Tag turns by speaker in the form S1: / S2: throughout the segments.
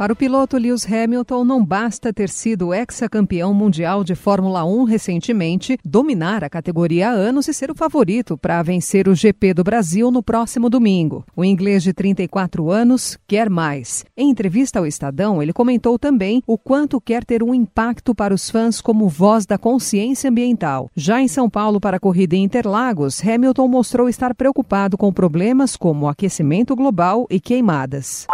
S1: Para o piloto Lewis Hamilton, não basta ter sido ex-campeão mundial de Fórmula 1 recentemente, dominar a categoria há anos e ser o favorito para vencer o GP do Brasil no próximo domingo. O inglês de 34 anos quer mais. Em entrevista ao Estadão, ele comentou também o quanto quer ter um impacto para os fãs como voz da consciência ambiental. Já em São Paulo, para a corrida em Interlagos, Hamilton mostrou estar preocupado com problemas como aquecimento global e queimadas.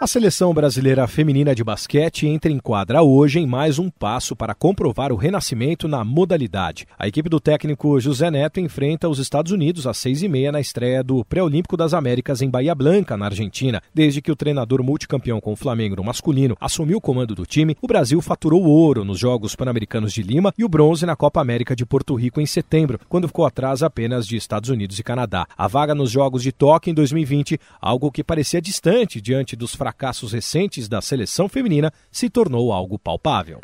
S2: A seleção brasileira feminina de basquete entra em quadra hoje em mais um passo para comprovar o renascimento na modalidade. A equipe do técnico José Neto enfrenta os Estados Unidos às seis e meia na estreia do Pré-Olímpico das Américas em Bahia Blanca, na Argentina. Desde que o treinador multicampeão com o Flamengo no masculino assumiu o comando do time, o Brasil faturou ouro nos Jogos Pan-Americanos de Lima e o bronze na Copa América de Porto Rico em setembro, quando ficou atrás apenas de Estados Unidos e Canadá. A vaga nos Jogos de Tóquio em 2020, algo que parecia distante diante dos fracassos recentes da seleção feminina, se tornou algo palpável.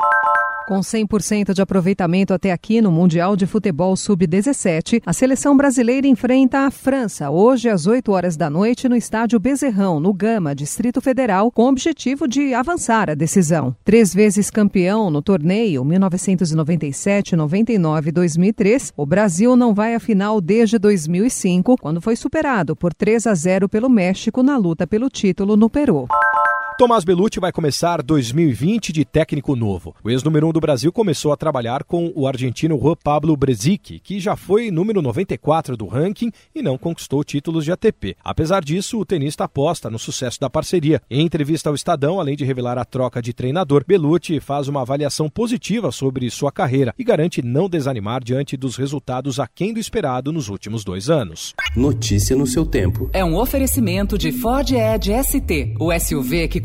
S1: Com 100% de aproveitamento até aqui no Mundial de Futebol Sub-17, a seleção brasileira enfrenta a França hoje às 8 horas da noite no estádio Bezerrão, no Gama, Distrito Federal, com o objetivo de avançar a decisão. Três vezes campeão no torneio 1997, 99 e 2003, o Brasil não vai à final desde 2005, quando foi superado por 3 a 0 pelo México na luta pelo título no Peru.
S2: Tomás Belucci vai começar 2020 de técnico novo. O ex-número 1 um do Brasil começou a trabalhar com o argentino Juan Pablo Brezic, que já foi número 94 do ranking e não conquistou títulos de ATP. Apesar disso, o tenista aposta no sucesso da parceria. Em entrevista ao Estadão, além de revelar a troca de treinador, Belucci faz uma avaliação positiva sobre sua carreira e garante não desanimar diante dos resultados aquém do esperado nos últimos dois anos.
S3: Notícia no seu tempo.
S4: É um oferecimento de Ford Edge ST, o SUV que